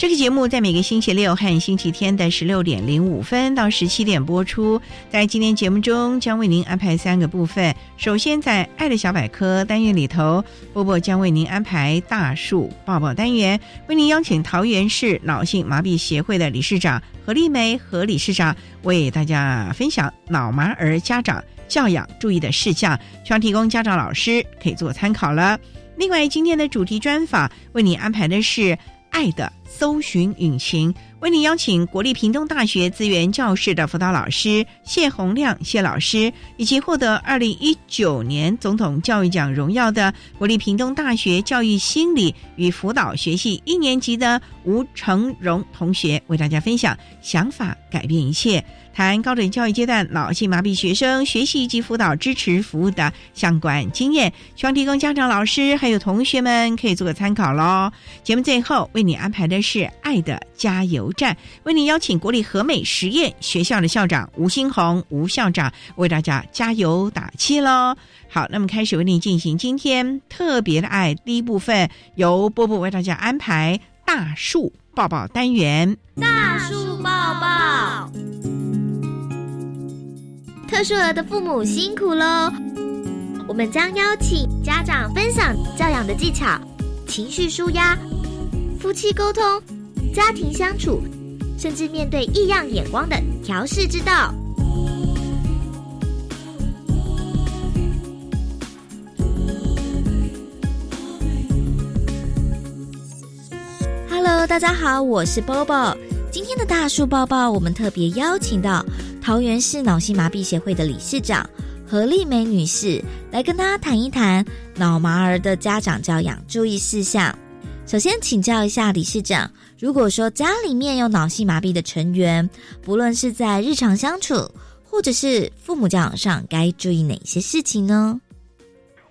这个节目在每个星期六和星期天的十六点零五分到十七点播出。在今天节目中，将为您安排三个部分。首先，在“爱的小百科”单元里头，波波将为您安排大树抱抱单元，为您邀请桃园市脑性麻痹协会的理事长何丽梅何理事长为大家分享脑麻儿家长教养注意的事项，希望提供家长老师可以做参考了。另外，今天的主题专访为您安排的是。爱的搜寻引擎为您邀请国立屏东大学资源教室的辅导老师谢洪亮谢老师，以及获得二零一九年总统教育奖荣耀的国立屏东大学教育心理与辅导学系一年级的吴成荣同学，为大家分享想法改变一切。谈高等教育阶段脑性麻痹学生学习及辅导支持服务的相关经验，希望提供家长、老师还有同学们可以做个参考喽。节目最后为你安排的是爱的加油站，为你邀请国立和美实验学校的校长吴新红吴校长为大家加油打气喽。好，那么开始为你进行今天特别的爱第一部分，由波波为大家安排大树抱抱单元，大树抱抱。特殊儿的父母辛苦喽！我们将邀请家长分享教养的技巧、情绪舒压、夫妻沟通、家庭相处，甚至面对异样眼光的调试之道。Hello，大家好，我是 Bobo。今天的大树抱抱，我们特别邀请到。桃园市脑性麻痹协会的理事长何丽梅女士来跟大家谈一谈脑麻儿的家长教养注意事项。首先请教一下理事长，如果说家里面有脑性麻痹的成员，不论是在日常相处或者是父母教养上，该注意哪些事情呢？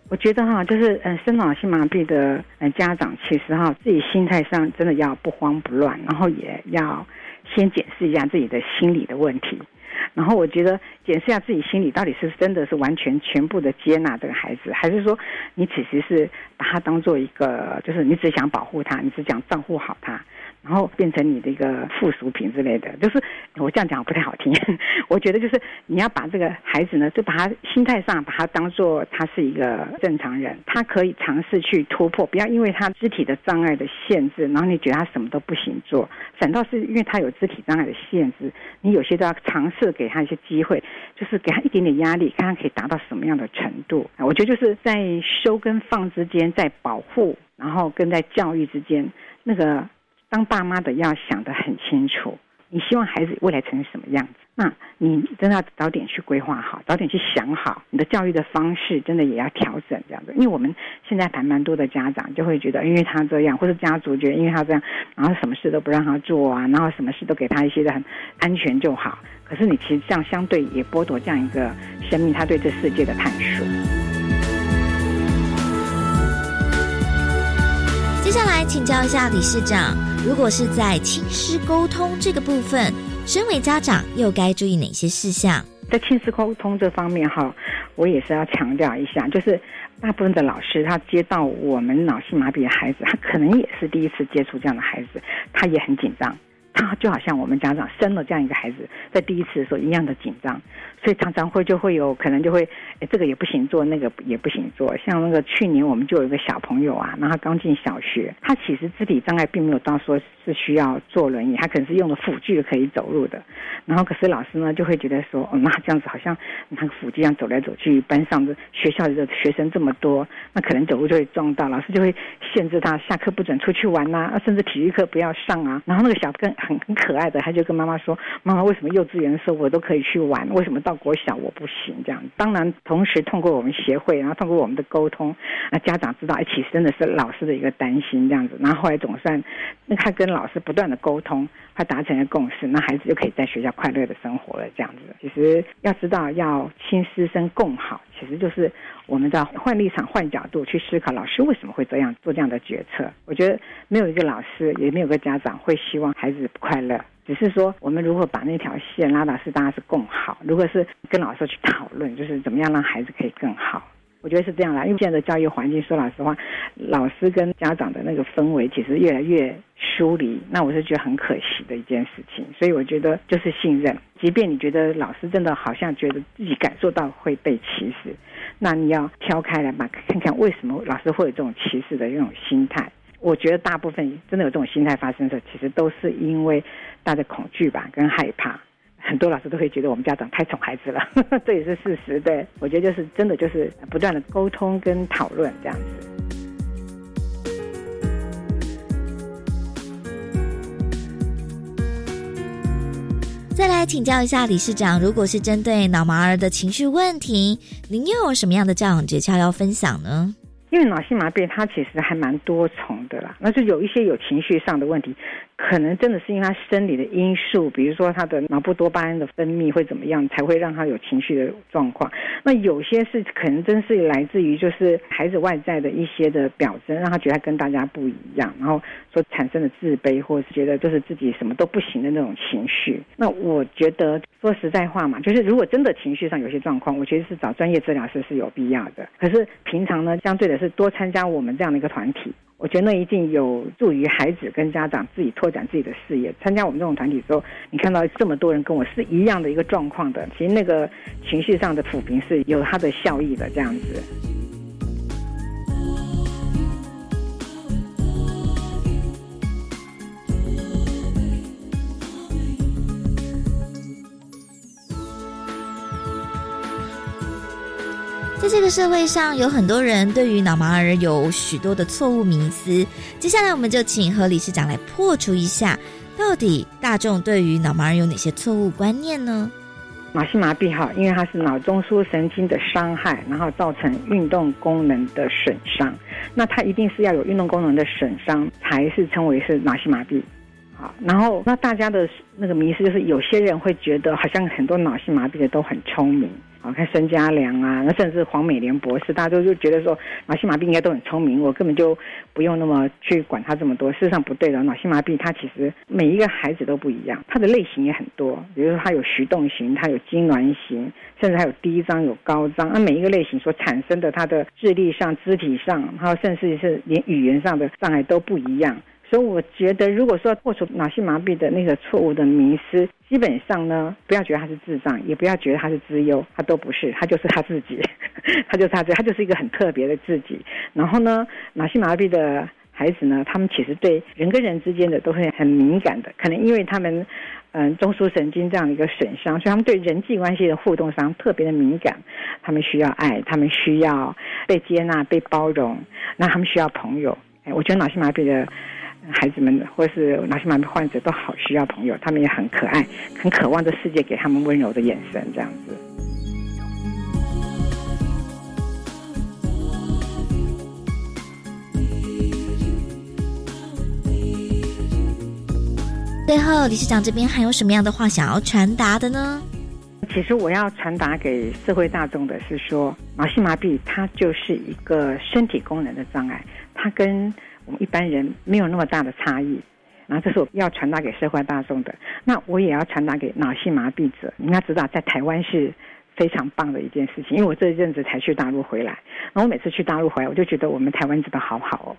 我觉得哈，就是呃，生脑性麻痹的呃家长，其实哈，自己心态上真的要不慌不乱，然后也要先检视一下自己的心理的问题。然后我觉得检视一下自己心里到底是真的是完全全部的接纳这个孩子，还是说你其实是把他当做一个，就是你只想保护他，你只想照顾好他。然后变成你的一个附属品之类的，就是我这样讲不太好听。我觉得就是你要把这个孩子呢，就把他心态上把他当做他是一个正常人，他可以尝试去突破，不要因为他肢体的障碍的限制，然后你觉得他什么都不行做，反倒是因为他有肢体障碍的限制，你有些都要尝试给他一些机会，就是给他一点点压力，看他可以达到什么样的程度。我觉得就是在收跟放之间，在保护，然后跟在教育之间那个。当爸妈的要想得很清楚，你希望孩子未来成什么样子？那你真的要早点去规划好，早点去想好你的教育的方式，真的也要调整这样子。因为我们现在还蛮多的家长就会觉得，因为他这样，或者家族觉得因为他这样，然后什么事都不让他做啊，然后什么事都给他一些的很安全就好。可是你其实这样相对也剥夺这样一个生命他对这世界的探索。请教一下理事长，如果是在亲师沟通这个部分，身为家长又该注意哪些事项？在亲子沟通这方面哈，我也是要强调一下，就是大部分的老师他接到我们脑性麻痹的孩子，他可能也是第一次接触这样的孩子，他也很紧张。他就好像我们家长生了这样一个孩子，在第一次的时候一样的紧张，所以常常会就会有可能就会，哎，这个也不行做，那个也不行做。像那个去年我们就有一个小朋友啊，然后刚进小学，他其实肢体障碍并没有到说是需要坐轮椅，他可能是用了辅具可以走路的。然后可是老师呢就会觉得说，哦，那这样子好像那个辅具这样走来走去，班上的学校里的学生这么多，那可能走路就会撞到，老师就会限制他下课不准出去玩呐，甚至体育课不要上啊。然后那个小跟很很可爱的，他就跟妈妈说：“妈妈，为什么幼稚园的时候我都可以去玩，为什么到国小我不行？”这样，当然同时通过我们协会，然后通过我们的沟通，那家长知道，其实真的是老师的一个担心这样子。然后后来总算，那他跟老师不断的沟通，他达成了共识，那孩子就可以在学校快乐的生活了。这样子，其实要知道要亲师生共好，其实就是。我们在换立场、换角度去思考，老师为什么会这样做这样的决策？我觉得没有一个老师，也没有个家长会希望孩子不快乐。只是说，我们如何把那条线拉到是大家是共好，如果是跟老师去讨论，就是怎么样让孩子可以更好。我觉得是这样啦，因为现在的教育环境，说老实话，老师跟家长的那个氛围其实越来越疏离，那我是觉得很可惜的一件事情。所以我觉得就是信任，即便你觉得老师真的好像觉得自己感受到会被歧视，那你要挑开来吧，看看为什么老师会有这种歧视的这种心态。我觉得大部分真的有这种心态发生的，其实都是因为大家恐惧吧，跟害怕。很多老师都会觉得我们家长太宠孩子了，这也是事实。对我觉得就是真的就是不断的沟通跟讨论这样子。再来请教一下理事长，如果是针对脑麻儿的情绪问题，您又有什么样的教养诀窍要分享呢？因为脑性麻痹它其实还蛮多重的啦，那就有一些有情绪上的问题。可能真的是因为他生理的因素，比如说他的脑部多巴胺的分泌会怎么样，才会让他有情绪的状况。那有些是可能真是来自于就是孩子外在的一些的表征，让他觉得跟大家不一样，然后所产生的自卑，或者是觉得就是自己什么都不行的那种情绪。那我觉得说实在话嘛，就是如果真的情绪上有些状况，我觉得是找专业治疗师是有必要的。可是平常呢，相对的是多参加我们这样的一个团体。我觉得那一定有助于孩子跟家长自己拓展自己的视野。参加我们这种团体之后，你看到这么多人跟我是一样的一个状况的，其实那个情绪上的抚平是有它的效益的，这样子。在这个社会上，有很多人对于脑麻儿有许多的错误迷思。接下来，我们就请何理事长来破除一下，到底大众对于脑麻儿有哪些错误观念呢？脑性麻痹哈，因为它是脑中枢神经的伤害，然后造成运动功能的损伤，那它一定是要有运动功能的损伤，才是称为是脑性麻痹。好，然后那大家的那个迷思就是，有些人会觉得好像很多脑性麻痹的都很聪明。好看孙家良啊，那甚至黄美莲博士，大家都就觉得说脑性麻痹应该都很聪明，我根本就不用那么去管他这么多。事实上不对的，脑性麻痹它其实每一个孩子都不一样，它的类型也很多。比如说它有徐动型，它有痉挛型，甚至还有低张有高张。那每一个类型所产生的它的智力上、肢体上，还有甚至是连语言上的障碍都不一样。所以我觉得，如果说破除脑性麻痹的那个错误的迷思，基本上呢，不要觉得他是智障，也不要觉得他是资优，他都不是，他就是他自己，他就是他自己，他就是一个很特别的自己。然后呢，脑性麻痹的孩子呢，他们其实对人跟人之间的都会很敏感的，可能因为他们嗯中枢神经这样一个损伤，所以他们对人际关系的互动上特别的敏感。他们需要爱，他们需要被接纳、被包容，那他们需要朋友。哎，我觉得脑性麻痹的。孩子们或是脑性麻痹患者都好需要朋友，他们也很可爱，很渴望这世界给他们温柔的眼神，这样子。最后，理事长这边还有什么样的话想要传达的呢？其实我要传达给社会大众的是说，脑性麻痹它就是一个身体功能的障碍，它跟我们一般人没有那么大的差异，然后这是我要传达给社会大众的。那我也要传达给脑性麻痹者，你要知道，在台湾是非常棒的一件事情。因为我这一阵子才去大陆回来，然后我每次去大陆回来，我就觉得我们台湾真的好好哦。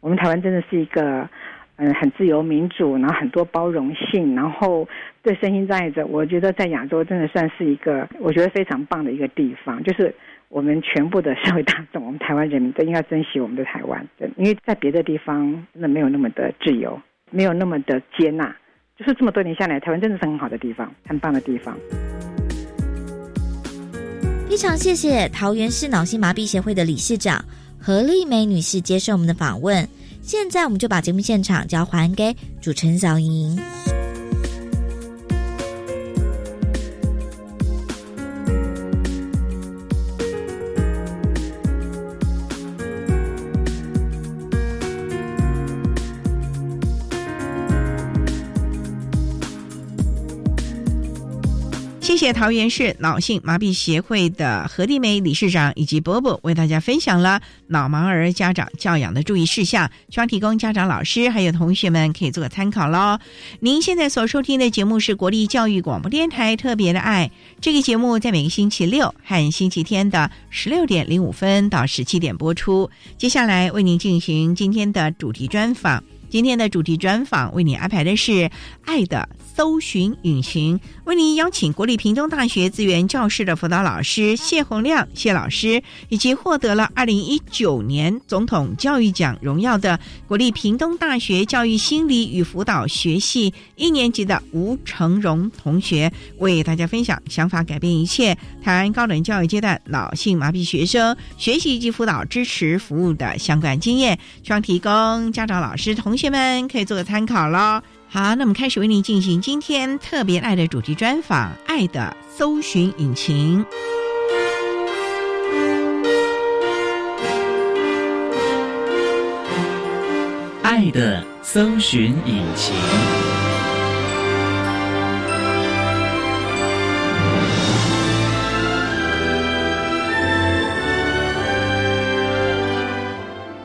我们台湾真的是一个嗯很自由民主，然后很多包容性，然后对身心障碍者，我觉得在亚洲真的算是一个我觉得非常棒的一个地方，就是。我们全部的社会大众，我们台湾人民都应该珍惜我们的台湾，因为在别的地方真的没有那么的自由，没有那么的接纳。就是这么多年下来，台湾真的是很好的地方，很棒的地方。非常谢谢桃园市脑性麻痹协会的理事长何丽梅女士接受我们的访问。现在我们就把节目现场交还给主持人小莹。谢桃园市脑性麻痹协会的何丽梅理事长以及伯伯为大家分享了脑盲儿家长教养的注意事项，希望提供家长、老师还有同学们可以做个参考喽。您现在所收听的节目是国立教育广播电台特别的爱，这个节目在每个星期六和星期天的十六点零五分到十七点播出。接下来为您进行今天的主题专访。今天的主题专访为你安排的是《爱的搜寻引擎》，为您邀请国立屏东大学资源教室的辅导老师谢洪亮谢老师，以及获得了二零一九年总统教育奖荣耀的国立屏东大学教育心理与辅导学系一年级的吴成荣同学，为大家分享想法改变一切台湾高等教育阶段脑性麻痹学生学习及辅导支持服务的相关经验，希望提供家长、老师。同学们可以做个参考喽。好，那我们开始为您进行今天特别爱的主题专访——爱的搜寻引擎。爱的搜寻引擎。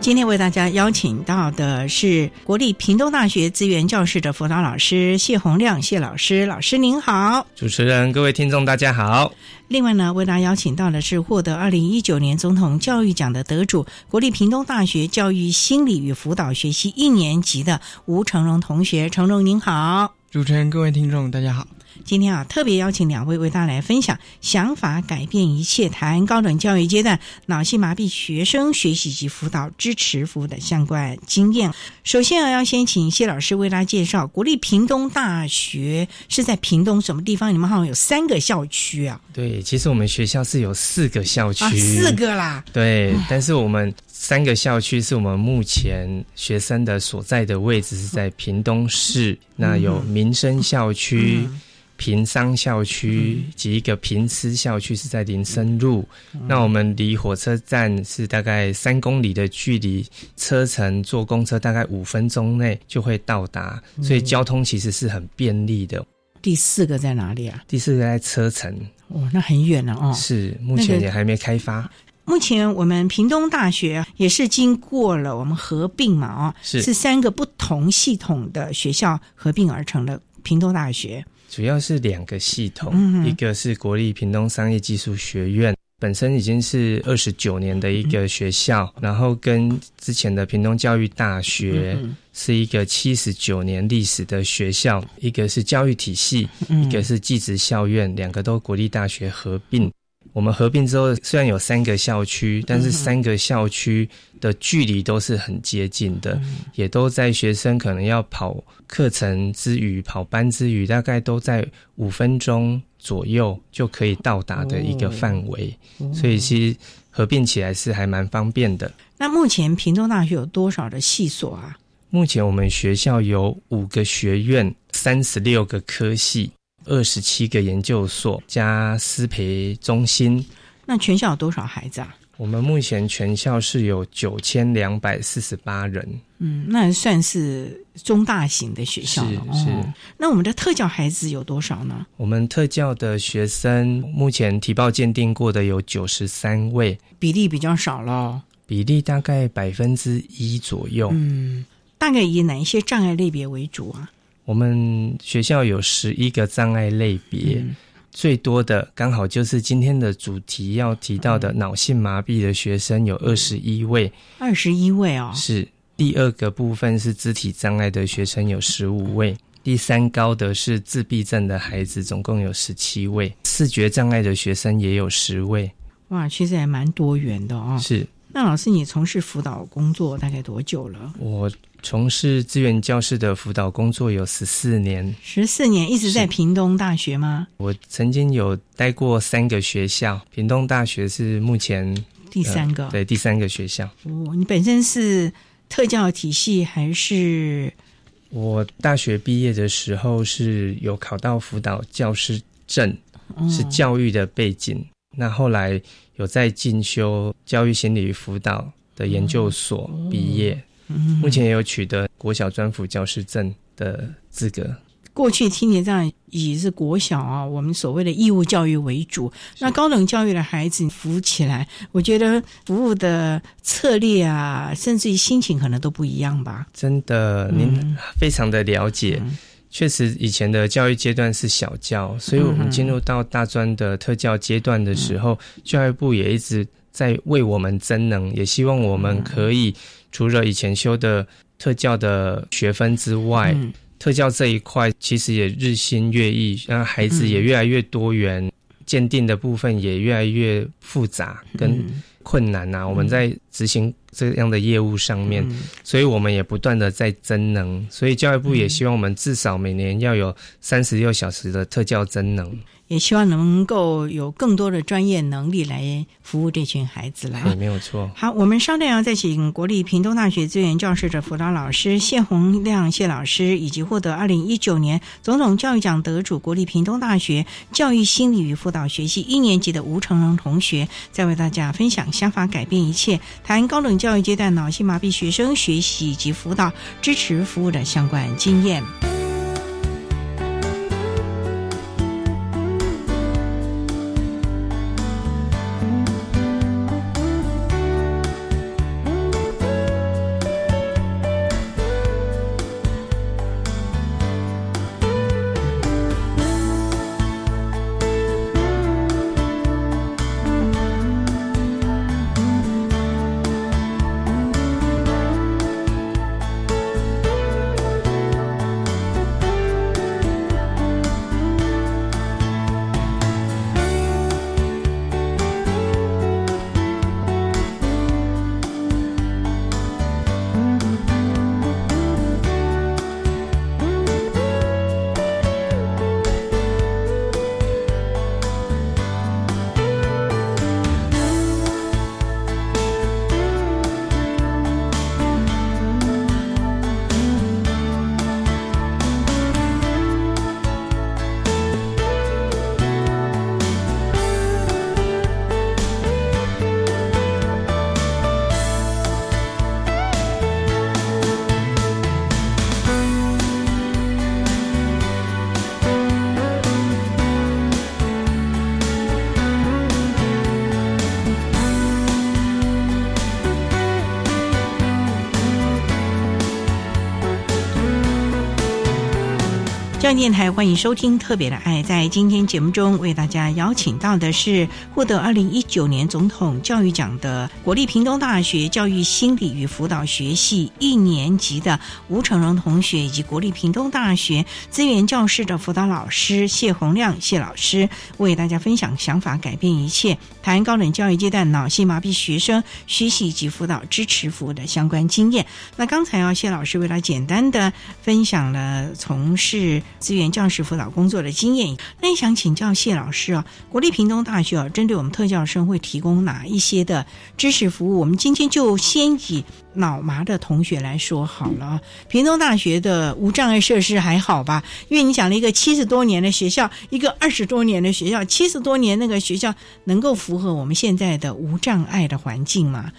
今天为大家邀请到的是国立屏东大学资源教室的辅导老师谢洪亮谢老师，老师您好，主持人各位听众大家好。另外呢，为大家邀请到的是获得二零一九年总统教育奖的得主，国立屏东大学教育心理与辅导学系一年级的吴成荣同学，成荣您好，主持人各位听众大家好。今天啊，特别邀请两位为大家来分享“想法改变一切”谈高等教育阶段脑性麻痹学生学习及辅导支持服务的相关经验。首先啊，要先请谢老师为大家介绍国立屏东大学是在屏东什么地方？你们好像有三个校区啊？对，其实我们学校是有四个校区，四个啦。对，但是我们三个校区是我们目前学生的所在的位置是在屏东市，那有民生校区。平商校区及一个平思校区是在林森路，那我们离火车站是大概三公里的距离，车程坐公车大概五分钟内就会到达，所以交通其实是很便利的。第四个在哪里啊？第四个在车城，哦，那很远了哦。是，目前也还没开发。目前我们屏东大学也是经过了我们合并嘛，哦，是。是三个不同系统的学校合并而成的屏东大学。主要是两个系统，一个是国立屏东商业技术学院，本身已经是二十九年的一个学校，然后跟之前的屏东教育大学是一个七十九年历史的学校，一个是教育体系，一个是技职校院，两个都国立大学合并。我们合并之后，虽然有三个校区，但是三个校区的距离都是很接近的，也都在学生可能要跑课程之余、跑班之余，大概都在五分钟左右就可以到达的一个范围，所以其实合并起来是还蛮方便的。那目前屏东大学有多少的系所啊？目前我们学校有五个学院，三十六个科系。二十七个研究所加师培中心，那全校有多少孩子啊？我们目前全校是有九千两百四十八人。嗯，那算是中大型的学校了。是。那我们的特教孩子有多少呢？我们特教的学生目前提报鉴定过的有九十三位，比例比较少了。比例大概百分之一左右。嗯。大概以哪一些障碍类别为主啊？我们学校有十一个障碍类别，最多的刚好就是今天的主题要提到的脑性麻痹的学生有二十一位，二十一位哦。是第二个部分是肢体障碍的学生有十五位，第三高的是自闭症的孩子，总共有十七位，视觉障碍的学生也有十位。哇，其实还蛮多元的哦。是。那老师，你从事辅导工作大概多久了？我从事资源教室的辅导工作有十四年，十四年一直在屏东大学吗？我曾经有待过三个学校，屏东大学是目前第三个，对第三个学校。哦，你本身是特教体系还是？我大学毕业的时候是有考到辅导教师证，是教育的背景。那后来有在进修教育心理与辅导的研究所毕业，目前也有取得国小专辅教师证的资格。过去听你这样以是国小啊，我们所谓的义务教育为主。那高等教育的孩子服务起来，我觉得服务的策略啊，甚至于心情可能都不一样吧。真的，您非常的了解。确实，以前的教育阶段是小教，所以我们进入到大专的特教阶段的时候，教育部也一直在为我们增能，也希望我们可以除了以前修的特教的学分之外，特教这一块其实也日新月异，让孩子也越来越多元，鉴定的部分也越来越复杂跟困难呐。我们在执行。这样的业务上面，所以我们也不断的在增能，所以教育部也希望我们至少每年要有三十六小时的特教增能。也希望能够有更多的专业能力来服务这群孩子来。对，没有错。好，我们稍待要再请国立屏东大学资源教室的辅导老师谢洪亮谢老师，以及获得二零一九年总统教育奖得主国立屏东大学教育心理与辅导学系一年级的吴成龙同学，再为大家分享想法改变一切，谈高等教育阶段脑性麻痹学生学习及辅导支持服务的相关经验。中央电台欢迎收听《特别的爱》。在今天节目中，为大家邀请到的是获得二零一九年总统教育奖的国立屏东大学教育心理与辅导学系一年级的吴成荣同学，以及国立屏东大学资源教室的辅导老师谢洪亮谢老师，为大家分享想法改变一切，谈高等教育阶段脑性麻痹学生学习及辅导支持服务的相关经验。那刚才啊，谢老师为了简单的分享了从事。资源教师辅导工作的经验，那也想请教谢老师啊，国立屏东大学啊，针对我们特教生会提供哪一些的知识服务？我们今天就先以脑麻的同学来说好了。屏东大学的无障碍设施还好吧？因为你讲了一个七十多年的学校，一个二十多年的学校，七十多年那个学校能够符合我们现在的无障碍的环境吗？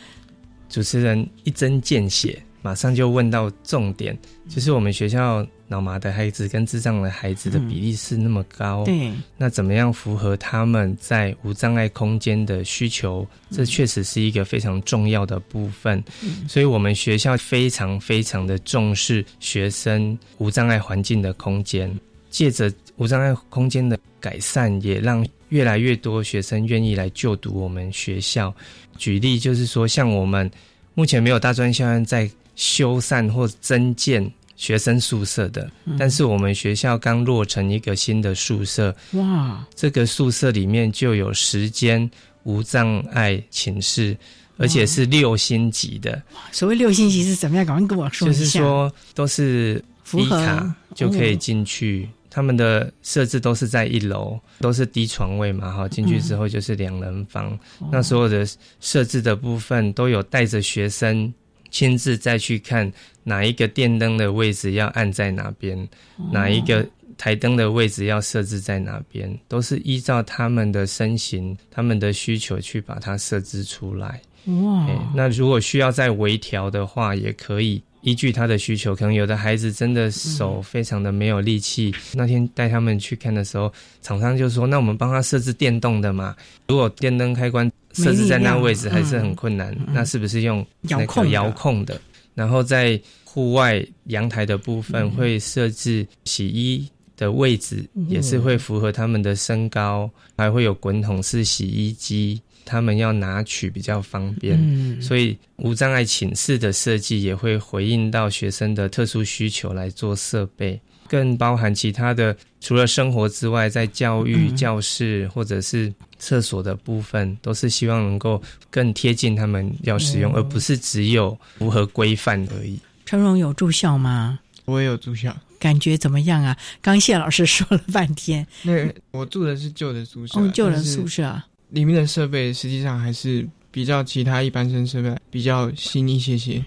主持人一针见血。马上就问到重点，就是我们学校脑麻的孩子跟智障的孩子的比例是那么高，对，那怎么样符合他们在无障碍空间的需求？这确实是一个非常重要的部分。所以，我们学校非常非常的重视学生无障碍环境的空间，借着无障碍空间的改善，也让越来越多学生愿意来就读我们学校。举例就是说，像我们目前没有大专校院在修缮或增建学生宿舍的，但是我们学校刚落成一个新的宿舍，哇，这个宿舍里面就有十间无障碍寝室，而且是六星级的。所谓六星级是怎么样？赶快跟我说一下。就是说都是符合就可以进去。他们的设置都是在一楼，都是低床位嘛，哈，进去之后就是两人房。那所有的设置的部分都有带着学生亲自再去看哪一个电灯的位置要按在哪边，哪一个台灯的位置要设置在哪边，都是依照他们的身形、他们的需求去把它设置出来。哇，那如果需要再微调的话，也可以。依据他的需求，可能有的孩子真的手非常的没有力气。那天带他们去看的时候，厂商就说：“那我们帮他设置电动的嘛？如果电灯开关设置在那位置还是很困难，那是不是用遥控遥控的？然后在户外阳台的部分会设置洗衣的位置，也是会符合他们的身高，还会有滚筒式洗衣机。”他们要拿取比较方便，所以无障碍寝室的设计也会回应到学生的特殊需求来做设备，更包含其他的，除了生活之外，在教育教室或者是厕所的部分，都是希望能够更贴近他们要使用，而不是只有符合规范而已。陈荣有住校吗？我也有住校，感觉怎么样啊？刚谢老师说了半天，那我住的是旧的宿舍，哦，旧的宿舍。里面的设备实际上还是比较其他一般生设备比较新一些些，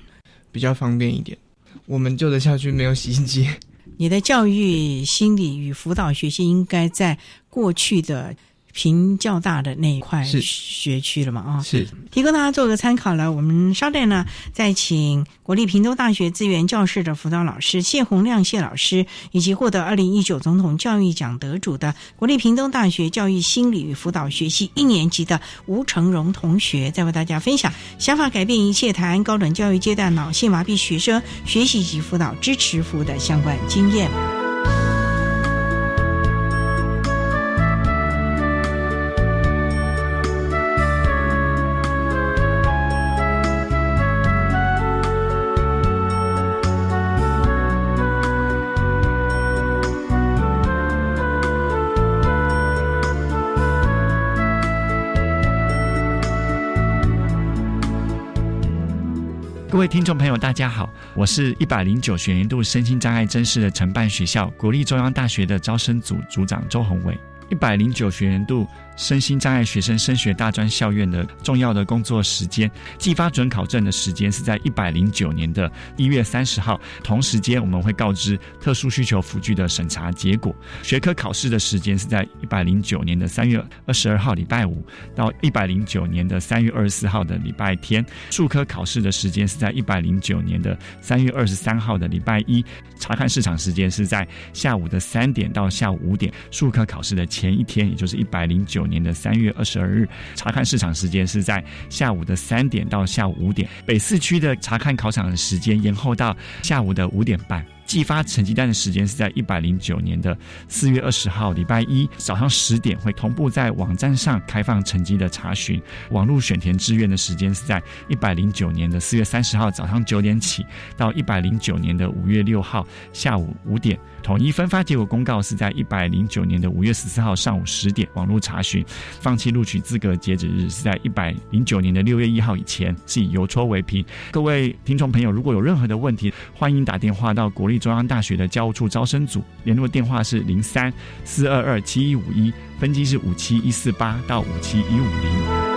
比较方便一点。我们旧的校区没有洗衣机。你的教育心理与辅导学习应该在过去的。平较大的那一块学区了嘛？啊，是提供大家做个参考了。我们稍待呢，再请国立屏东大学资源教室的辅导老师谢洪亮谢老师，以及获得二零一九总统教育奖得主的国立屏东大学教育心理与辅导学系一年级的吴成荣同学，再为大家分享想法改变一切谈高等教育阶段脑性麻痹学生学习及辅导支持服务的相关经验。听众朋友，大家好，我是一百零九学年度身心障碍真试的承办学校国立中央大学的招生组组长周宏伟。一百零九学年度。身心障碍学生升学大专校院的重要的工作时间，寄发准考证的时间是在一百零九年的一月三十号。同时间我们会告知特殊需求辅具的审查结果。学科考试的时间是在一百零九年的三月二十二号礼拜五到一百零九年的三月二十四号的礼拜天。数科考试的时间是在一百零九年的三月二十三号的礼拜一。查看市场时间是在下午的三点到下午五点。数科考试的前一天，也就是一百零九。年的三月二十二日，查看市场时间是在下午的三点到下午五点。北四区的查看考场的时间延后到下午的五点半。寄发成绩单的时间是在一百零九年的四月二十号礼拜一早上十点，会同步在网站上开放成绩的查询。网络选填志愿的时间是在一百零九年的四月三十号早上九点起，到一百零九年的五月六号下午五点。统一分发结果公告是在一百零九年的五月十四号上午十点，网络查询。放弃录取资格截止日是在一百零九年的六月一号以前，是以邮戳为凭。各位听众朋友，如果有任何的问题，欢迎打电话到国立中央大学的教务处招生组，联络电话是零三四二二七一五一，分机是五七一四八到五七一五零。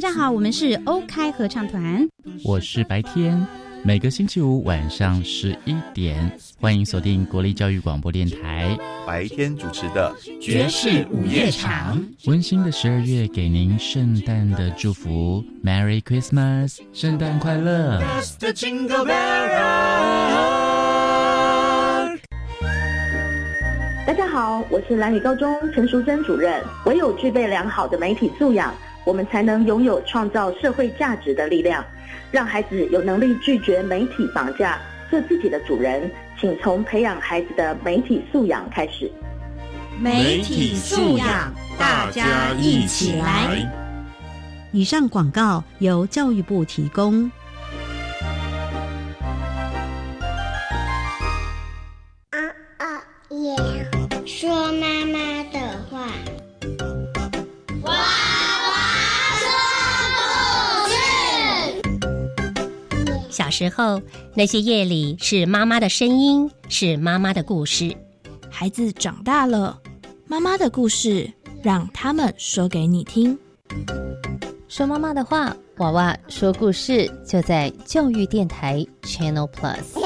大家好，我们是欧开合唱团，我是白天。每个星期五晚上十一点，欢迎锁定国立教育广播电台白天主持的爵士午夜场。温馨的十二月，给您圣诞的祝福，Merry Christmas，圣诞快乐。大家好，我是蓝宇高中陈淑珍主任。唯有具备良好的媒体素养，我们才能拥有创造社会价值的力量。让孩子有能力拒绝媒体绑架，做自己的主人。请从培养孩子的媒体素养开始。媒体素养，大家一起来。以上广告由教育部提供。时候，那些夜里是妈妈的声音，是妈妈的故事。孩子长大了，妈妈的故事让他们说给你听。说妈妈的话，娃娃说故事，就在教育电台 Channel Plus。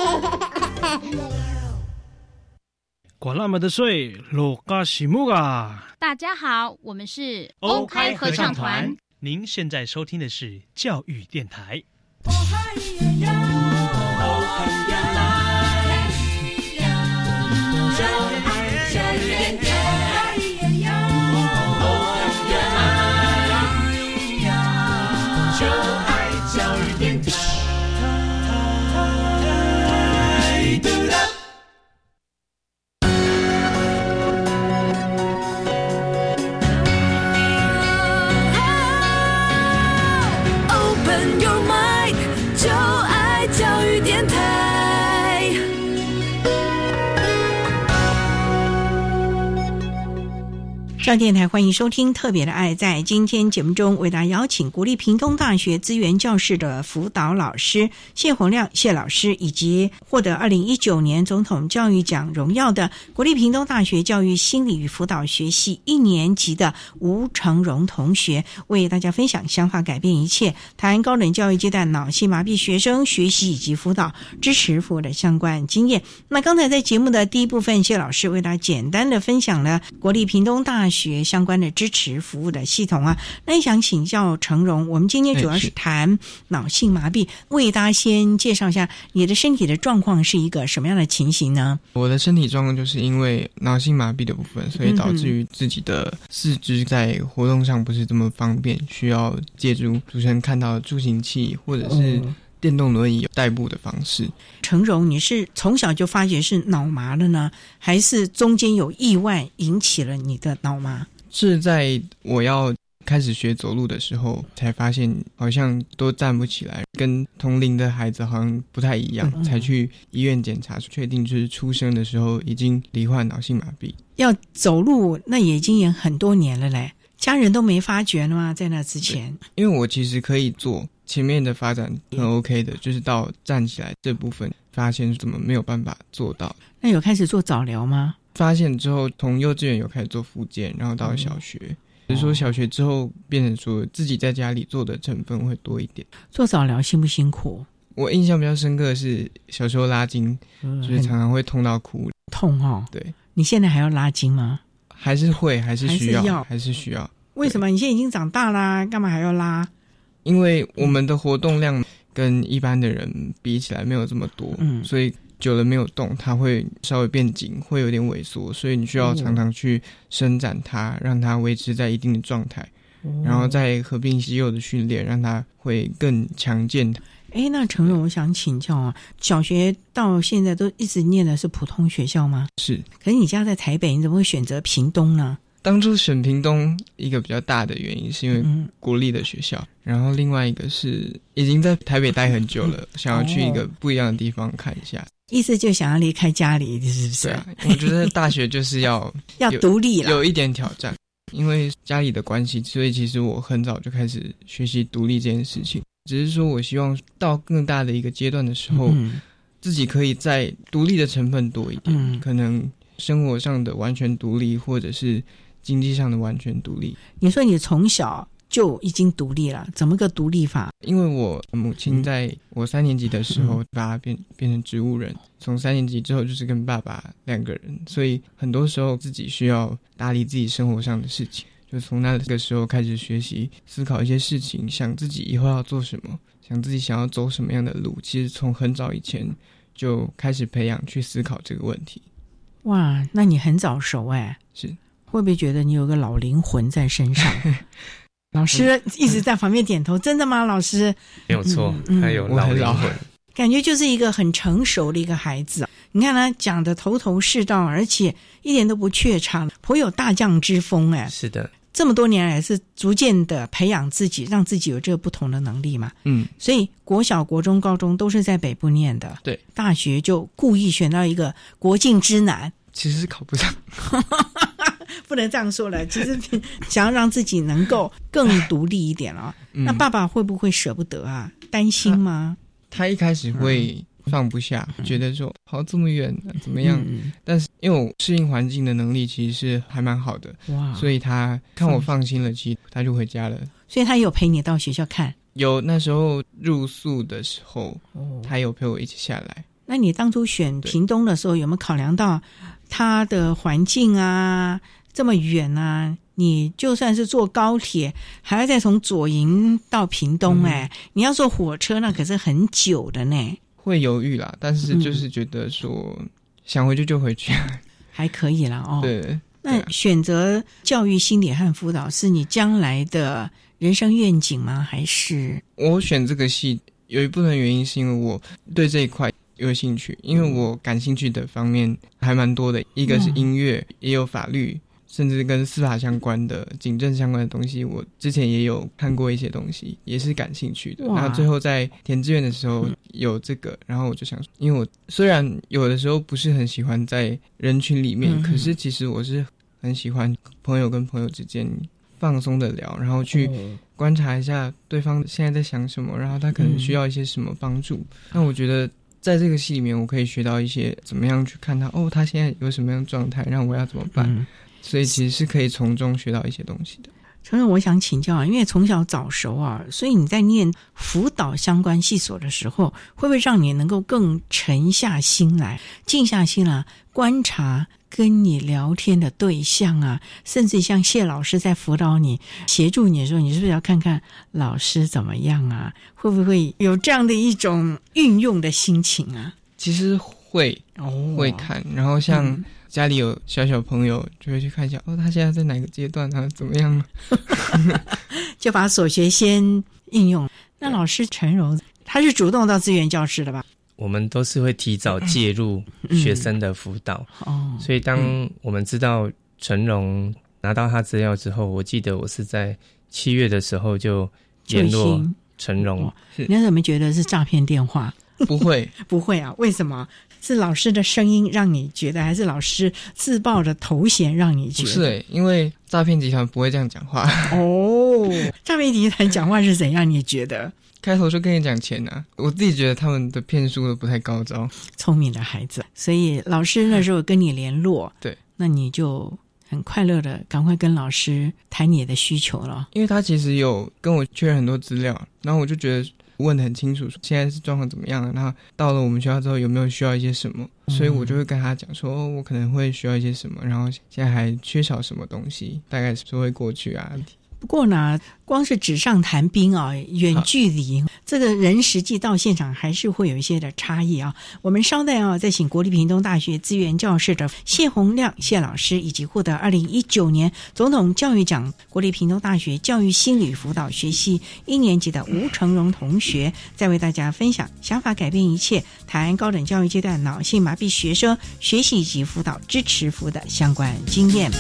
管那么的水，落嘎西木啊！大家好，我们是欧开合唱团。您现在收听的是教育电台。Bye. 电台欢迎收听特别的爱，在今天节目中为大家邀请国立屏东大学资源教室的辅导老师谢洪亮谢老师，以及获得二零一九年总统教育奖荣耀的国立屏东大学教育心理与辅导学系一年级的吴成荣同学，为大家分享想法改变一切，谈高等教育阶段脑性麻痹学生学习以及辅导支持服务的相关经验。那刚才在节目的第一部分，谢老师为大家简单的分享了国立屏东大学。学相关的支持服务的系统啊，那也想请教成荣，我们今天主要是谈脑性麻痹，为大家先介绍一下你的身体的状况是一个什么样的情形呢？我的身体状况就是因为脑性麻痹的部分，所以导致于自己的四肢在活动上不是这么方便，需要借助主持人看到的助行器或者是。电动轮椅有代步的方式。成荣，你是从小就发觉是脑麻了呢，还是中间有意外引起了你的脑麻？是在我要开始学走路的时候，才发现好像都站不起来，跟同龄的孩子好像不太一样，才去医院检查，确定就是出生的时候已经罹患脑性麻痹。要走路，那也已经也很多年了嘞，家人都没发觉了吗？在那之前，因为我其实可以做。前面的发展很 OK 的，就是到站起来这部分，发现怎么没有办法做到。那有开始做早疗吗？发现之后，从幼稚园有开始做复健，然后到小学，就是说小学之后变成说自己在家里做的成分会多一点。做早疗辛不辛苦？我印象比较深刻的是小时候拉筋，就是常常会痛到哭。痛哦。对。你现在还要拉筋吗？还是会，还是需要，还是需要。为什么？你现在已经长大啦，干嘛还要拉？因为我们的活动量跟一般的人比起来没有这么多，嗯，所以久了没有动，它会稍微变紧，会有点萎缩，所以你需要常常去伸展它，让它维持在一定的状态，然后再合并肌肉的训练，让它会更强健。哎，那陈荣，我想请教啊，小学到现在都一直念的是普通学校吗？是。可是你家在台北，你怎么会选择屏东呢？当初选屏东一个比较大的原因，是因为国立的学校，然后另外一个是已经在台北待很久了，想要去一个不一样的地方看一下。意思就想要离开家里，是不是？对啊，我觉得大学就是要 要独立了，有一点挑战。因为家里的关系，所以其实我很早就开始学习独立这件事情。只是说我希望到更大的一个阶段的时候，自己可以在独立的成分多一点，可能。生活上的完全独立，或者是经济上的完全独立。你说你从小就已经独立了，怎么个独立法？因为我母亲在我三年级的时候把她变变成植物人，从三年级之后就是跟爸爸两个人，所以很多时候自己需要打理自己生活上的事情。就从那个时候开始学习思考一些事情，想自己以后要做什么，想自己想要走什么样的路。其实从很早以前就开始培养去思考这个问题。哇，那你很早熟哎，是会不会觉得你有个老灵魂在身上？老师一直在旁边点头，真的吗？老师没有错，还有老灵魂，感觉就是一个很成熟的一个孩子。你看他讲的头头是道，而且一点都不怯场，颇有大将之风哎。是的。这么多年来是逐渐的培养自己，让自己有这个不同的能力嘛？嗯，所以国小、国中、高中都是在北部念的，对，大学就故意选到一个国境之南，其实是考不上，不能这样说了。其实 想要让自己能够更独立一点了。那爸爸会不会舍不得啊？担心吗？他一开始会。放不下，觉得说跑这么远怎么样？但是因为我适应环境的能力其实是还蛮好的，哇！所以他看我放心了，其实他就回家了。所以他有陪你到学校看？有，那时候入宿的时候，他有陪我一起下来。那你当初选屏东的时候，有没有考量到他的环境啊？这么远啊？你就算是坐高铁，还要再从左营到屏东，哎，你要坐火车，那可是很久的呢。会犹豫啦，但是就是觉得说想回去就回去，还可以啦哦。对，那选择教育心理和辅导是你将来的人生愿景吗？还是我选这个系有一部分原因是因为我对这一块有兴趣，因为我感兴趣的方面还蛮多的，一个是音乐，也有法律。甚至跟司法相关的、警政相关的东西，我之前也有看过一些东西，也是感兴趣的。然后最后在填志愿的时候有这个，然后我就想，因为我虽然有的时候不是很喜欢在人群里面，可是其实我是很喜欢朋友跟朋友之间放松的聊，然后去观察一下对方现在在想什么，然后他可能需要一些什么帮助。那我觉得在这个戏里面，我可以学到一些怎么样去看他哦，他现在有什么样的状态，让我要怎么办。所以其实是可以从中学到一些东西的。承认我想请教啊，因为从小早熟啊，所以你在念辅导相关系所的时候，会不会让你能够更沉下心来、静下心来观察跟你聊天的对象啊？甚至像谢老师在辅导你、协助你的时候，你是不是要看看老师怎么样啊？会不会有这样的一种运用的心情啊？其实会哦，会看，然后像。家里有小小朋友，就会去看一下哦，他现在在哪个阶段啊？怎么样？就把所学先应用。那老师陈荣，他是主动到资源教室的吧？我们都是会提早介入学生的辅导哦。所以当我们知道陈荣拿到他资料之后，我记得我是在七月的时候就联络陈荣。你怎么觉得是诈骗电话？不会，不会啊？为什么？是老师的声音让你觉得，还是老师自报的头衔让你觉得？不是，因为诈骗集团不会这样讲话。哦，诈骗集团讲话是怎样？你觉得？开头就跟你讲钱呢，我自己觉得他们的骗术都不太高招。聪明的孩子，所以老师那时候跟你联络，对，那你就很快乐的赶快跟老师谈你的需求了。因为他其实有跟我确认很多资料，然后我就觉得。问的很清楚，现在是状况怎么样了？然后到了我们学校之后，有没有需要一些什么？所以我就会跟他讲说，我可能会需要一些什么，然后现在还缺少什么东西，大概是会过去啊。不过呢，光是纸上谈兵啊，远距离这个人实际到现场还是会有一些的差异啊。我们稍待啊，再请国立屏东大学资源教室的谢洪亮谢老师，以及获得二零一九年总统教育奖国立屏东大学教育心理辅导学系一年级的吴成荣同学，再为大家分享想法改变一切谈高等教育阶段脑性麻痹学生学习以及辅导支持服的相关经验。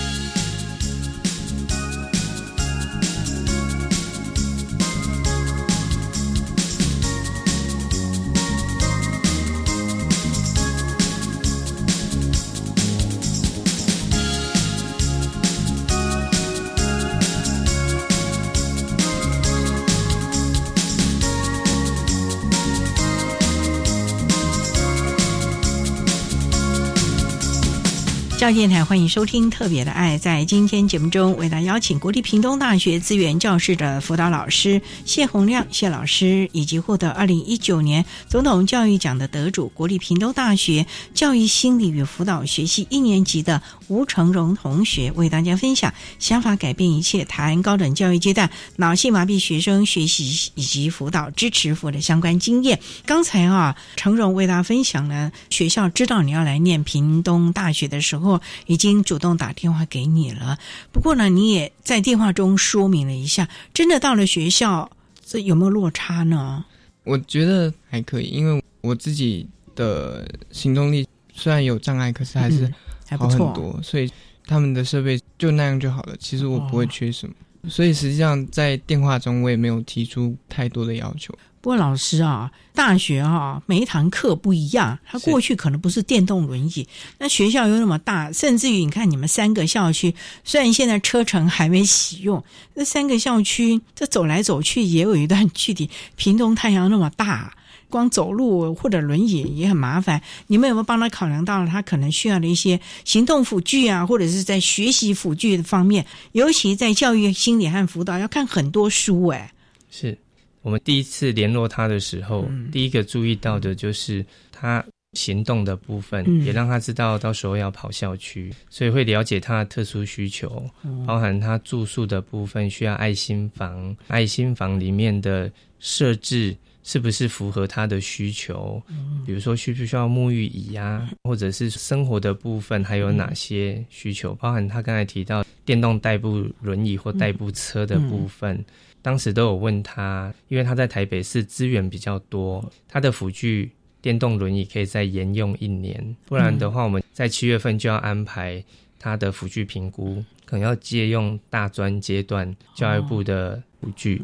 电台欢迎收听《特别的爱》。在今天节目中，为大家邀请国立屏东大学资源教室的辅导老师谢洪亮谢老师，以及获得二零一九年总统教育奖的得主国立屏东大学教育心理与辅导学系一年级的吴成荣同学，为大家分享“想法改变一切”谈高等教育阶段脑性麻痹学生学习以及辅导支持服务的相关经验。刚才啊，成荣为大家分享了学校知道你要来念屏东大学的时候，已经主动打电话给你了。不过呢，你也在电话中说明了一下，真的到了学校，这有没有落差呢？我觉得还可以，因为我自己的行动力虽然有障碍，可是还是好很多，所以他们的设备就那样就好了。其实我不会缺什么，所以实际上在电话中我也没有提出太多的要求。不过老师啊，大学啊，每一堂课不一样。他过去可能不是电动轮椅，那学校又那么大，甚至于你看你们三个校区，虽然现在车程还没启用，那三个校区这走来走去也有一段距离。屏东太阳那么大，光走路或者轮椅也很麻烦。你们有没有帮他考量到了他可能需要的一些行动辅具啊，或者是在学习辅具的方面，尤其在教育心理和辅导要看很多书哎。是。我们第一次联络他的时候，第一个注意到的就是他行动的部分，也让他知道到时候要跑校区，所以会了解他的特殊需求，包含他住宿的部分需要爱心房，爱心房里面的设置是不是符合他的需求？比如说需不需要沐浴椅呀，或者是生活的部分还有哪些需求？包含他刚才提到电动代步轮椅或代步车的部分。当时都有问他，因为他在台北市资源比较多，他的辅具电动轮椅可以再沿用一年，不然的话，我们在七月份就要安排他的辅具评估，可能要借用大专阶段教育部的辅具。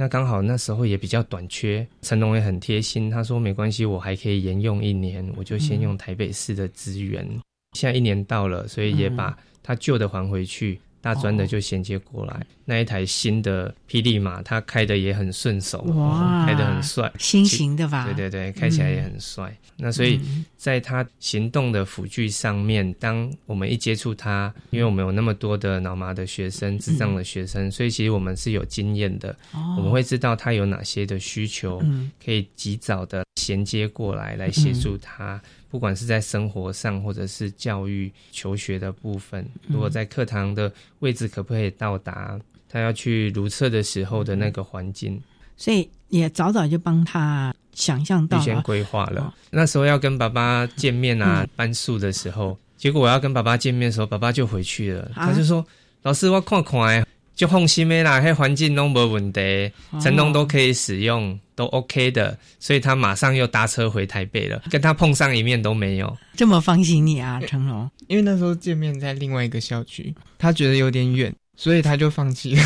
那刚好那时候也比较短缺，成龙也很贴心，他说没关系，我还可以延用一年，我就先用台北市的资源。现在一年到了，所以也把他旧的还回去。大专的就衔接过来，那一台新的霹雳马，它开的也很顺手，哇，开的很帅，新型的吧？对对对，开起来也很帅。那所以在他行动的辅具上面，当我们一接触他，因为我们有那么多的脑麻的学生、智障的学生，所以其实我们是有经验的，我们会知道他有哪些的需求，可以及早的衔接过来，来协助他。不管是在生活上，或者是教育求学的部分，如果在课堂的位置可不可以到达他要去如厕的时候的那个环境，所以也早早就帮他想象到，先规划了。那时候要跟爸爸见面啊，搬宿的时候，结果我要跟爸爸见面的时候，爸爸就回去了，他就说：“老师，我看看。”就放心的啦，嘿，环境都没问题，成龙都可以使用，都 OK 的，所以他马上又搭车回台北了，跟他碰上一面都没有。这么放心你啊，成龙？因为那时候见面在另外一个校区，他觉得有点远，所以他就放弃了。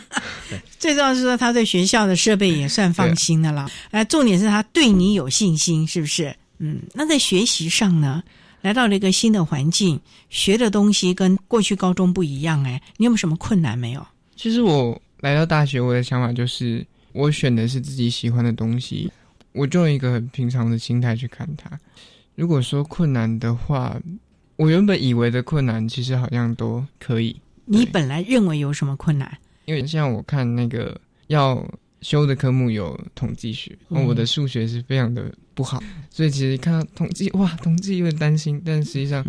最重要是说他对学校的设备也算放心的了，哎，重点是他对你有信心，是不是？嗯，那在学习上呢？来到了一个新的环境，学的东西跟过去高中不一样。哎，你有没有什么困难没有？其实我来到大学，我的想法就是，我选的是自己喜欢的东西，我就用一个很平常的心态去看它。如果说困难的话，我原本以为的困难，其实好像都可以。你本来认为有什么困难？因为像我看那个要。修的科目有统计学，我的数学是非常的不好，所以其实看到统计，哇，统计有点担心。但实际上，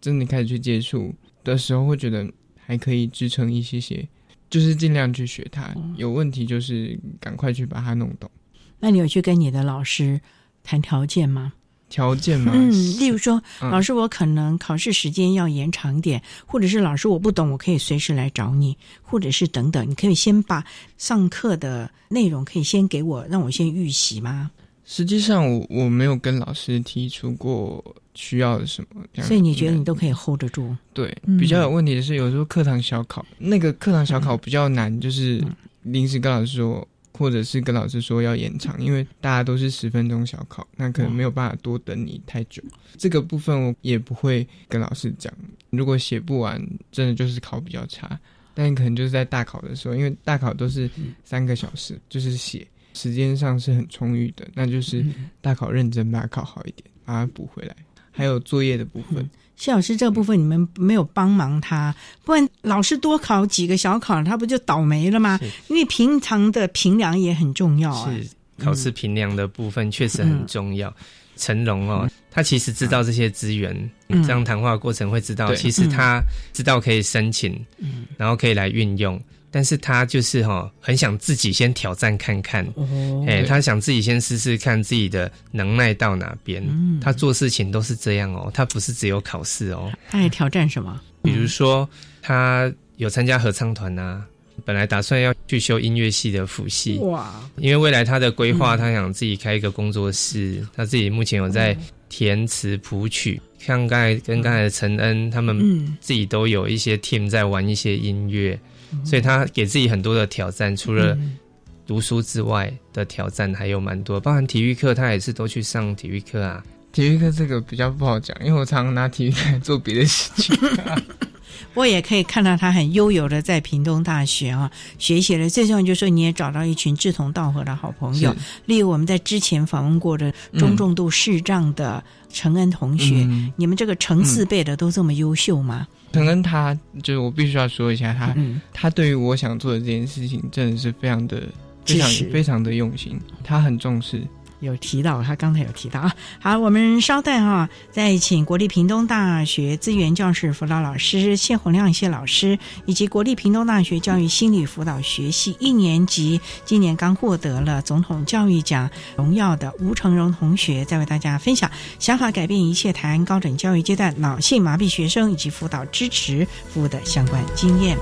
真的开始去接触的时候，会觉得还可以支撑一些些，就是尽量去学它。有问题就是赶快去把它弄懂。那你有去跟你的老师谈条件吗？条件吗？嗯，例如说，老师，我可能考试时间要延长点，或者是老师我不懂，我可以随时来找你，或者是等等，你可以先把上课的内容可以先给我，让我先预习吗？实际上，我我没有跟老师提出过需要什么，所以你觉得你都可以 hold 得住？对，比较有问题的是，有时候课堂小考，那个课堂小考比较难，就是临时跟老师说。或者是跟老师说要延长，因为大家都是十分钟小考，那可能没有办法多等你太久。这个部分我也不会跟老师讲。如果写不完，真的就是考比较差。但可能就是在大考的时候，因为大考都是三个小时，就是写时间上是很充裕的，那就是大考认真把它考好一点，把它补回来。还有作业的部分。谢老师，这部分你们没有帮忙他，不然老师多考几个小考，他不就倒霉了吗？因为平常的评量也很重要啊。是考试评量的部分确实很重要。成龙哦，他其实知道这些资源，这样谈话过程会知道，其实他知道可以申请，然后可以来运用。但是他就是哈，很想自己先挑战看看，哎，他想自己先试试看自己的能耐到哪边。他做事情都是这样哦，他不是只有考试哦。他还挑战什么？比如说，他有参加合唱团啊，本来打算要去修音乐系的辅系，哇！因为未来他的规划，他想自己开一个工作室，他自己目前有在填词谱曲，像刚才跟刚才的陈恩他们自己都有一些 team 在玩一些音乐。所以他给自己很多的挑战，除了读书之外的挑战还有蛮多，包含体育课，他也是都去上体育课啊。体育课这个比较不好讲，因为我常常拿体育课来做别的事情。不过也可以看到他很悠游的在屏东大学啊学习了。最重要就是说，你也找到一群志同道合的好朋友，例如我们在之前访问过的中重度视障的陈恩同学，你们这个成四辈的都这么优秀吗？承恩他就是我必须要说一下，他他对于我想做的这件事情真的是非常的非常非常的用心，他很重视。有提到，他刚才有提到啊。好，我们稍待哈，再请国立屏东大学资源教室辅导老师谢洪亮谢老师，以及国立屏东大学教育心理辅导学系一年级今年刚获得了总统教育奖荣耀的吴成荣同学，再为大家分享想法改变一切谈高等教育阶段脑性麻痹学生以及辅导支持服务的相关经验。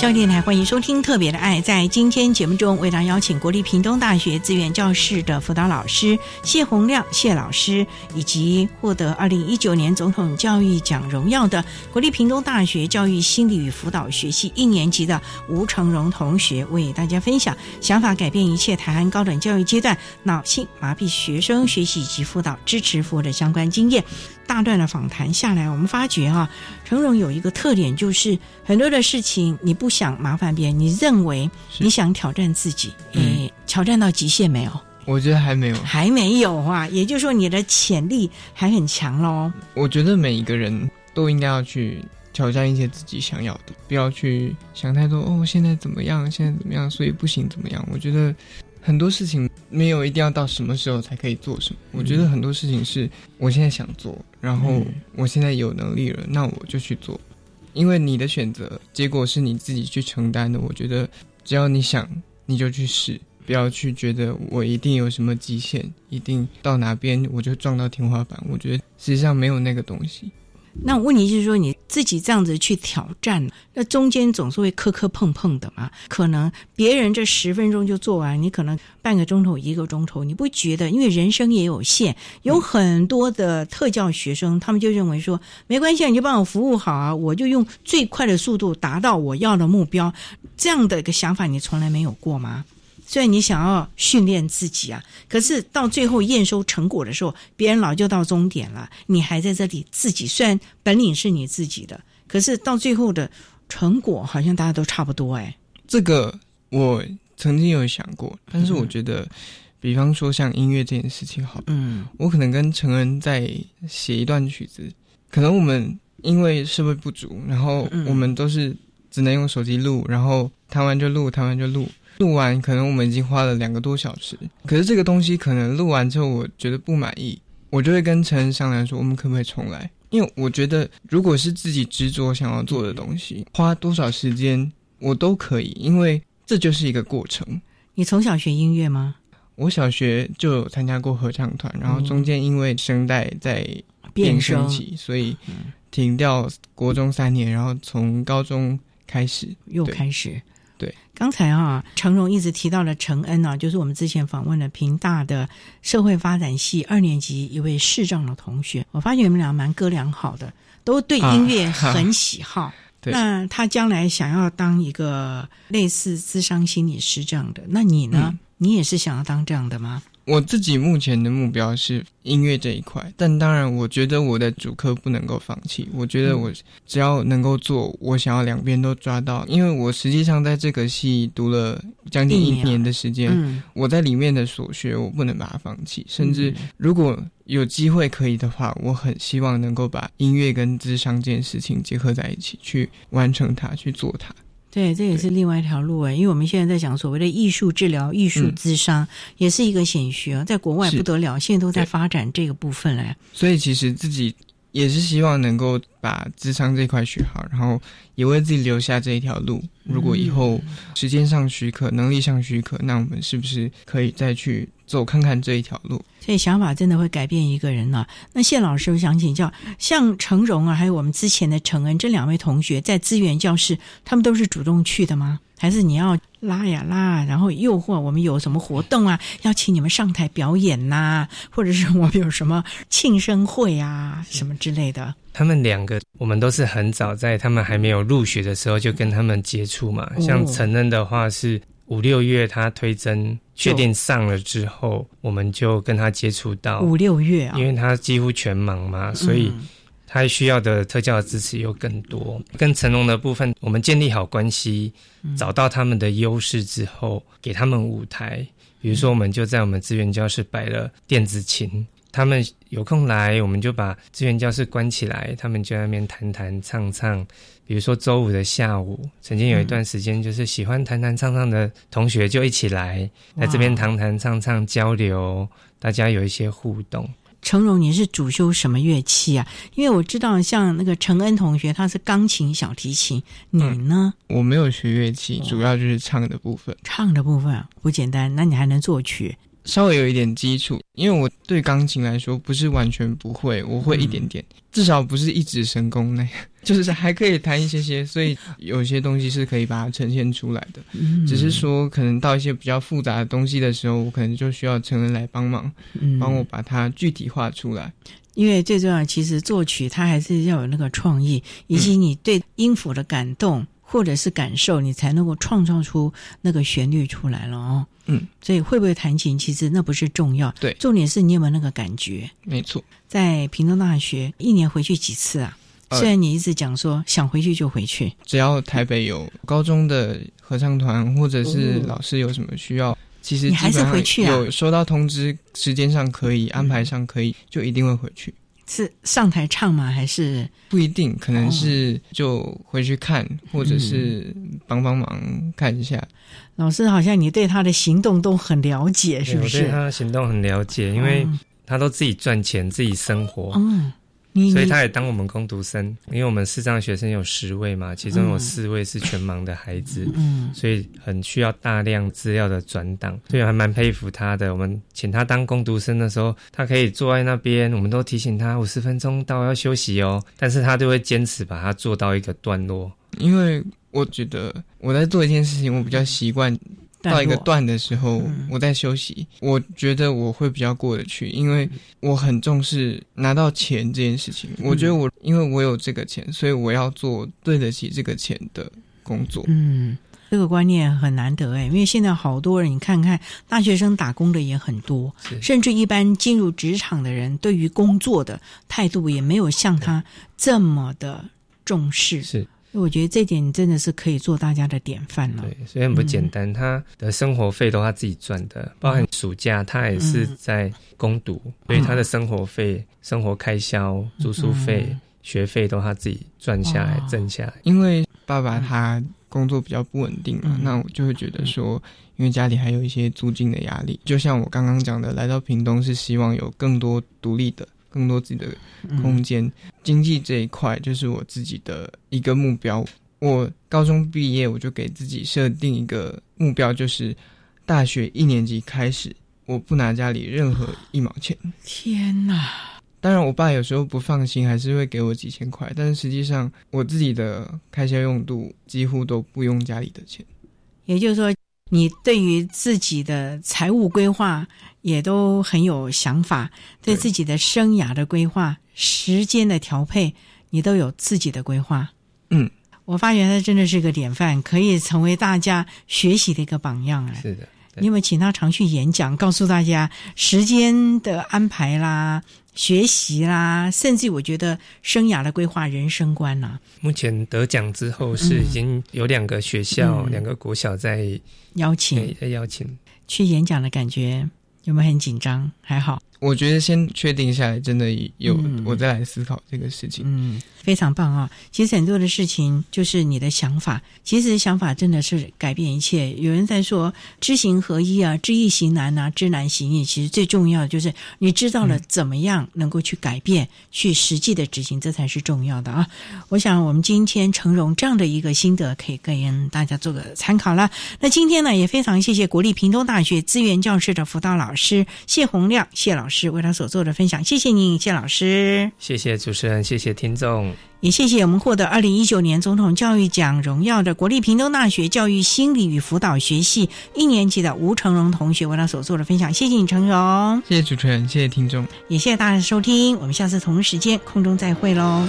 教电台欢迎收听《特别的爱》。在今天节目中，为大家邀请国立屏东大学资源教室的辅导老师谢洪亮谢老师，以及获得二零一九年总统教育奖荣耀的国立屏东大学教育心理与辅导学系一年级的吴成荣同学，为大家分享想法改变一切台湾高等教育阶段脑性麻痹学生学习以及辅导支持服务的相关经验。大段的访谈下来，我们发觉哈，成荣有一个特点，就是很多的事情你不想麻烦别人，你认为你想挑战自己，你挑战到极限没有？我觉得还没有，还没有啊。也就是说，你的潜力还很强喽。我觉得每一个人都应该要去挑战一些自己想要的，不要去想太多哦。现在怎么样？现在怎么样？所以不行怎么样？我觉得。很多事情没有一定要到什么时候才可以做什么，我觉得很多事情是我现在想做，然后我现在有能力了，那我就去做。因为你的选择结果是你自己去承担的。我觉得只要你想，你就去试，不要去觉得我一定有什么极限，一定到哪边我就撞到天花板。我觉得实际上没有那个东西。那问题就是说，你自己这样子去挑战，那中间总是会磕磕碰碰的嘛。可能别人这十分钟就做完，你可能半个钟头、一个钟头，你不觉得？因为人生也有限，有很多的特教学生，他们就认为说，没关系，你就帮我服务好啊，我就用最快的速度达到我要的目标。这样的一个想法，你从来没有过吗？虽然你想要训练自己啊，可是到最后验收成果的时候，别人老就到终点了，你还在这里自己。虽然本领是你自己的，可是到最后的成果好像大家都差不多哎。这个我曾经有想过，但是我觉得，比方说像音乐这件事情，好，嗯，我可能跟陈恩在写一段曲子，可能我们因为设备不足，然后我们都是只能用手机录，然后弹完就录，弹完就录。录完可能我们已经花了两个多小时，可是这个东西可能录完之后我觉得不满意，我就会跟陈恩商量说，我们可不可以重来？因为我觉得如果是自己执着想要做的东西，花多少时间我都可以，因为这就是一个过程。你从小学音乐吗？我小学就有参加过合唱团，然后中间因为声带在变声期，所以停掉国中三年，然后从高中开始又开始。对，刚才啊，成荣一直提到了陈恩啊，就是我们之前访问了平大的社会发展系二年级一位视障的同学。我发现你们俩蛮哥俩好的，都对音乐很喜好。对那他将来想要当一个类似智商心理师这样的，那你呢？你也是想要当这样的吗？我自己目前的目标是音乐这一块，但当然，我觉得我的主科不能够放弃。我觉得我只要能够做，我想要两边都抓到。因为我实际上在这个系读了将近一年的时间，嗯我在里面的所学，我不能把它放弃。甚至如果有机会可以的话，我很希望能够把音乐跟智商这件事情结合在一起，去完成它，去做它。对，这也是另外一条路哎，因为我们现在在讲所谓的艺术治疗、艺术咨商，也是一个显学啊，在国外不得了，现在都在发展这个部分了。所以其实自己也是希望能够把智商这块学好，然后也为自己留下这一条路。如果以后时间上许可、能力上许可，那我们是不是可以再去走看看这一条路？所以想法真的会改变一个人呢、那谢老师，我想请教，像程荣啊，还有我们之前的程恩这两位同学，在资源教室，他们都是主动去的吗？还是你要拉呀拉，然后诱惑我们有什么活动啊，要请你们上台表演呐、或者是我们有什么庆生会啊，什么之类的？他们两个，我们都是很早在他们还没有入学的时候就跟他们接触嘛。哦像陈恩的话是五六月他推甄确定上了之后，我们就跟他接触到五六月啊因为他几乎全盲嘛，所以嗯他需要的特教的支持又更多。跟成龙的部分，我们建立好关系，嗯找到他们的优势之后，给他们舞台。比如说，我们就在我们资源教室摆了电子琴，他们有空来，我们就把资源教室关起来，他们就在那边弹弹唱唱。比如说周五的下午，曾经有一段时间，就是喜欢弹弹唱唱的同学就一起来，在这边弹弹唱唱交流，大家有一些互动。成荣，你是主修什么乐器啊？因为我知道，像那个陈恩同学，他是钢琴、小提琴，你呢？我没有学乐器，主要就是唱的部分。唱的部分不简单，那你还能作曲？稍微有一点基础，因为我对钢琴来说不是完全不会，我会一点点，至少不是一指神功那样，就是还可以弹一些些，所以有些东西是可以把它呈现出来的。嗯只是说可能到一些比较复杂的东西的时候，我可能就需要成人来帮忙，嗯帮我把它具体化出来。因为最重要，其实作曲它还是要有那个创意，以及你对音符的感动或者是感受，你才能够创造出那个旋律出来了哦。嗯，所以会不会弹琴，其实那不是重要，对，重点是你有没有那个感觉。没错，在屏东大学一年回去几次啊？呃虽然你一直讲说想回去就回去，只要台北有高中的合唱团，或者是哦老师有什么需要，其实你还是回去啊有收到通知，时间上可以，安排上可以，就一定会回去。是上台唱吗？还是不一定，可能哦是就回去看，或者是帮帮忙看一下。老师好像你对他的行动都很了解，是不是对我对？他的行动很了解，因为哦他都自己赚钱，自己生活。嗯，你所以他也当我们工读生，因为我们视障学生有十位嘛，其中有四位是全盲的孩子，嗯所以很需要大量资料的转档，所以还蛮佩服他的。我们请他当工读生的时候，他可以坐在那边，我们都提醒他五十分钟到要休息哦，但是他就会坚持把它做到一个段落。因为我觉得我在做一件事情，我比较习惯到一个段的时候嗯，我在休息。我觉得我会比较过得去，因为我很重视拿到钱这件事情。我觉得我因为我有这个钱，所以我要做对得起这个钱的工作。嗯，这个观念很难得哎，因为现在好多人，你看看大学生打工的也很多，甚至一般进入职场的人，对于工作的态度也没有像他这么的重视。是，我觉得这点真的是可以做大家的典范了。对，所以很不简单。他的生活费都他自己赚的，包含暑假他也是在攻读，所以他的生活费、生活开销、住宿费、学费都他自己赚下来、挣下来。因为爸爸他工作比较不稳定嘛，那我就会觉得说，因为家里还有一些租金的压力，就像我刚刚讲的，来到屏东是希望有更多独立的、更多自己的空间。经济这一块就是我自己的一个目标。我高中毕业，我就给自己设定一个目标，就是大学一年级开始，我不拿家里任何一毛钱。天哪！当然，我爸有时候不放心，还是会给我几千块，但是实际上我自己的开销用度几乎都不用家里的钱。也就是说，你对于自己的财务规划也都很有想法，对自己的生涯的规划、时间的调配，你都有自己的规划。嗯，我发觉他真的是个典范，可以成为大家学习的一个榜样哎。是的，你有没有请他常去演讲，告诉大家时间的安排啦、学习啦，甚至我觉得生涯的规划、人生观呐、目前得奖之后是已经有两个学校、嗯。两个国小在邀请。在邀请。去演讲的感觉，有没有很紧张？还好，我觉得先确定下来，真的有、嗯我再来思考这个事情。嗯，非常棒啊！其实很多的事情就是你的想法，其实想法真的是改变一切。有人在说知行合一啊，知易行难啊，知难行易。其实最重要的就是你知道了怎么样能够去改变，去实际的执行，这才是重要的啊！我想我们今天成荣这样的一个心得，可以跟大家做个参考了。那今天呢，也非常谢谢国立屏东大学资源教室的辅导老师谢洪亮谢老师为他所做的分享，谢谢你，谢老师。谢谢主持人，谢谢听众。也谢谢我们获得二零一九年总统教育奖荣耀的国立屏东大学教育心理与辅导学系一年级的吴成荣同学为他所做的分享，谢谢你，成荣，谢谢主持人，谢谢听众，也谢谢大家的收听，我们下次同一时间空中再会喽。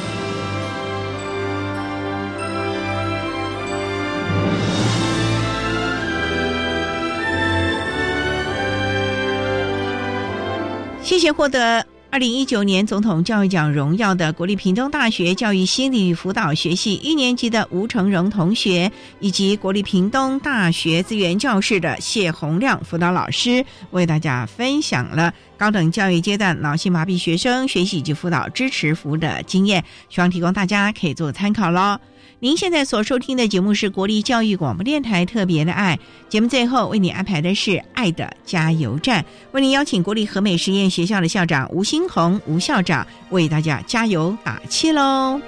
谢谢获得二零一九年总统教育奖荣耀的国立屏东大学教育心理辅导学系一年级的吴成荣同学，以及国立屏东大学资源教室的谢洪亮辅导老师，为大家分享了高等教育阶段脑性麻痹学生学习及辅导支持服务的经验，希望提供大家可以做参考喽。您现在所收听的节目是国立教育广播电台特别的爱节目，最后为你安排的是爱的加油站，为您邀请国立和美实验学校的校长吴新红吴校长为大家加油打气喽。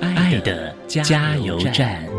爱的加油站。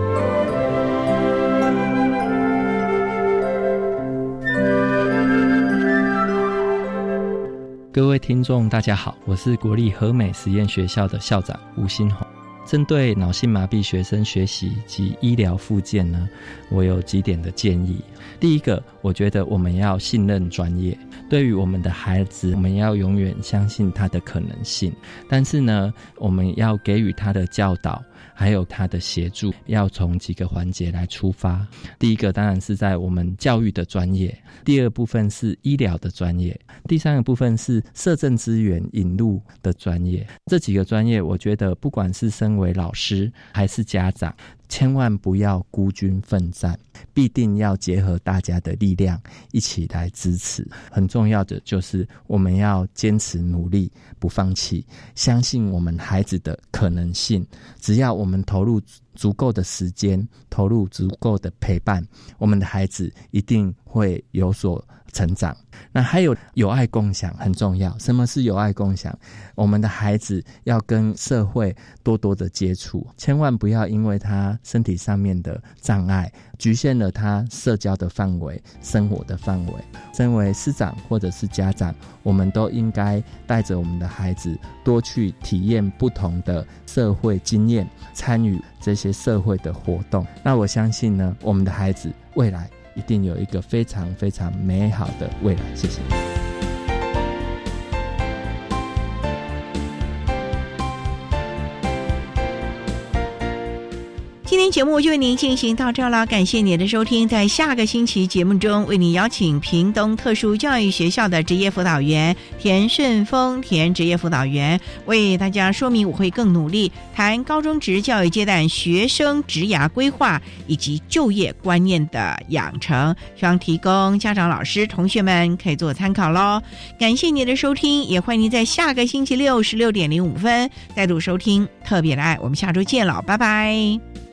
各位听众，大家好，我是国立和美实验学校的校长吴新红。针对脑性麻痹学生学习及医疗附件呢，我有几点的建议。第一个，我觉得我们要信任专业，对于我们的孩子，我们要永远相信他的可能性。但是呢，我们要给予他的教导。还有他的协助，要从几个环节来出发。第一个当然是在我们教育的专业，第二部分是医疗的专业，第三个部分是社政资源引入的专业。这几个专业，我觉得不管是身为老师还是家长，千万不要孤军奋战，必定要结合大家的力量一起来支持。很重要的就是我们要坚持努力，不放弃，相信我们孩子的可能性。只要我们投入足够的时间，投入足够的陪伴，我们的孩子一定会有所成长。那还有有爱共享很重要。什么是有爱共享？我们的孩子要跟社会多多的接触，千万不要因为他身体上面的障碍，局限了他社交的范围、生活的范围。身为师长或者是家长，我们都应该带着我们的孩子多去体验不同的社会经验，参与这些社会的活动。那我相信呢，我们的孩子未来。一定有一个非常非常美好的未来。谢谢。天节目就为您进行到这儿了，感谢您的收听。在下个星期节目中，为您邀请屏东特殊教育学校的职业辅导员田顺峰田职业辅导员为大家说明我会更努力谈高中职教育阶段学生职涯规划以及就业观念的养成，希望提供家长、老师、同学们可以做参考喽。感谢您的收听，也欢迎您在下个星期六十六点零五分再度收听特别的爱。我们下周见了，拜拜。